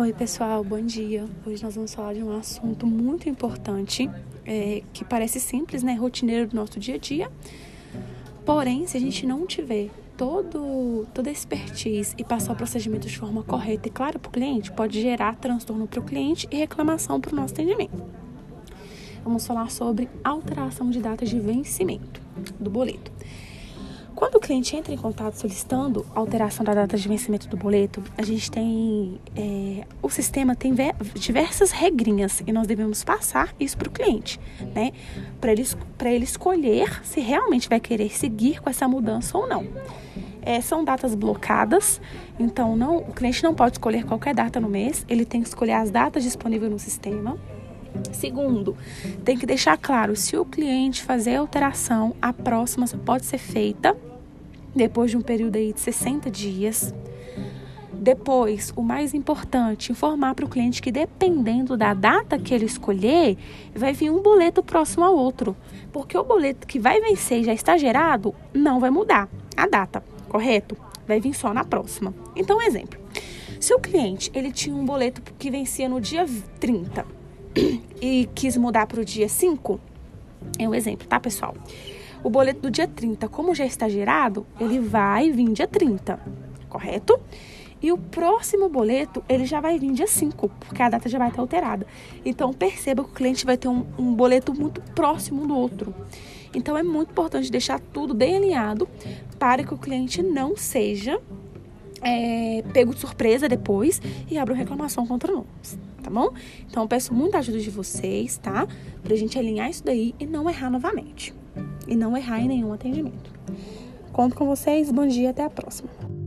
Oi, pessoal, bom dia. Hoje nós vamos falar de um assunto muito importante, é, que parece simples, né? Rotineiro do nosso dia a dia. Porém, se a gente não tiver todo, toda a expertise e passar o procedimento de forma correta e clara para o cliente, pode gerar transtorno para o cliente e reclamação para o nosso atendimento. Vamos falar sobre alteração de data de vencimento do boleto. Quando o cliente entra em contato solicitando alteração da data de vencimento do boleto, a gente tem. É, o sistema tem diversas regrinhas e nós devemos passar isso para o cliente, né? Para ele, ele escolher se realmente vai querer seguir com essa mudança ou não. É, são datas blocadas, então não, o cliente não pode escolher qualquer data no mês, ele tem que escolher as datas disponíveis no sistema. Segundo, tem que deixar claro se o cliente fazer alteração, a próxima pode ser feita depois de um período aí de 60 dias. Depois, o mais importante, informar para o cliente que dependendo da data que ele escolher, vai vir um boleto próximo ao outro. Porque o boleto que vai vencer e já está gerado, não vai mudar a data, correto? Vai vir só na próxima. Então, exemplo. Se o cliente ele tinha um boleto que vencia no dia 30 e quis mudar para o dia 5, é um exemplo, tá, pessoal? O boleto do dia 30, como já está gerado, ele vai vir dia 30, correto? E o próximo boleto, ele já vai vir dia 5, porque a data já vai estar alterada. Então, perceba que o cliente vai ter um, um boleto muito próximo do outro. Então, é muito importante deixar tudo bem alinhado para que o cliente não seja é, pego de surpresa depois e abra uma reclamação contra nós, tá bom? Então, eu peço muita ajuda de vocês, tá? Pra gente alinhar isso daí e não errar novamente e não errar em nenhum atendimento. Conto com vocês, bom dia, até a próxima.